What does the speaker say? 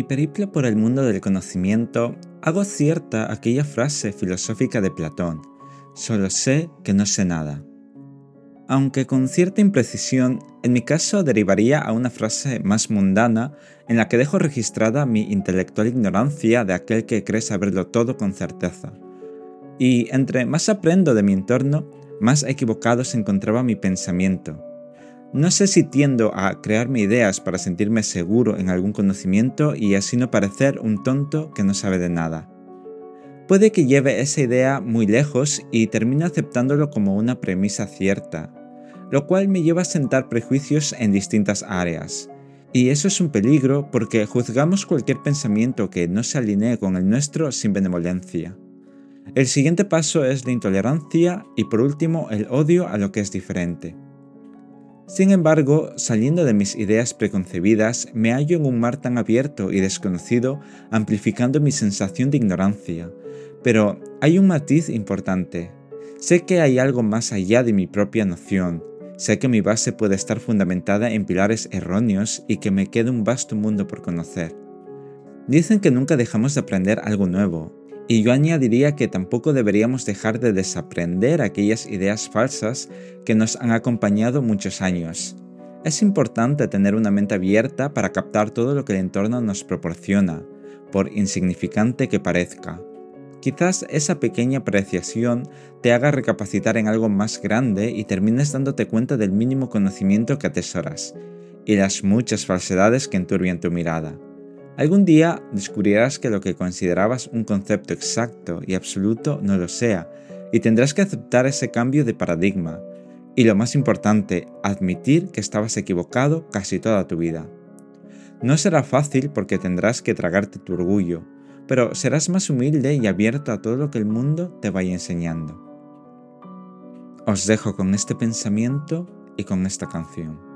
Mi periplo por el mundo del conocimiento, hago cierta aquella frase filosófica de Platón, solo sé que no sé nada. Aunque con cierta imprecisión, en mi caso derivaría a una frase más mundana en la que dejo registrada mi intelectual ignorancia de aquel que cree saberlo todo con certeza. Y entre más aprendo de mi entorno, más equivocado se encontraba mi pensamiento, no sé si tiendo a crearme ideas para sentirme seguro en algún conocimiento y así no parecer un tonto que no sabe de nada. Puede que lleve esa idea muy lejos y termine aceptándolo como una premisa cierta, lo cual me lleva a sentar prejuicios en distintas áreas. Y eso es un peligro porque juzgamos cualquier pensamiento que no se alinee con el nuestro sin benevolencia. El siguiente paso es la intolerancia y por último el odio a lo que es diferente. Sin embargo, saliendo de mis ideas preconcebidas, me hallo en un mar tan abierto y desconocido, amplificando mi sensación de ignorancia. Pero hay un matiz importante. Sé que hay algo más allá de mi propia noción. Sé que mi base puede estar fundamentada en pilares erróneos y que me queda un vasto mundo por conocer. Dicen que nunca dejamos de aprender algo nuevo, y yo añadiría que tampoco deberíamos dejar de desaprender aquellas ideas falsas que nos han acompañado muchos años. Es importante tener una mente abierta para captar todo lo que el entorno nos proporciona, por insignificante que parezca. Quizás esa pequeña apreciación te haga recapacitar en algo más grande y termines dándote cuenta del mínimo conocimiento que atesoras y las muchas falsedades que enturbian tu mirada. Algún día descubrirás que lo que considerabas un concepto exacto y absoluto no lo sea, y tendrás que aceptar ese cambio de paradigma. Y lo más importante, admitir que estabas equivocado casi toda tu vida. No será fácil porque tendrás que tragarte tu orgullo, pero serás más humilde y abierto a todo lo que el mundo te vaya enseñando. Os dejo con este pensamiento y con esta canción.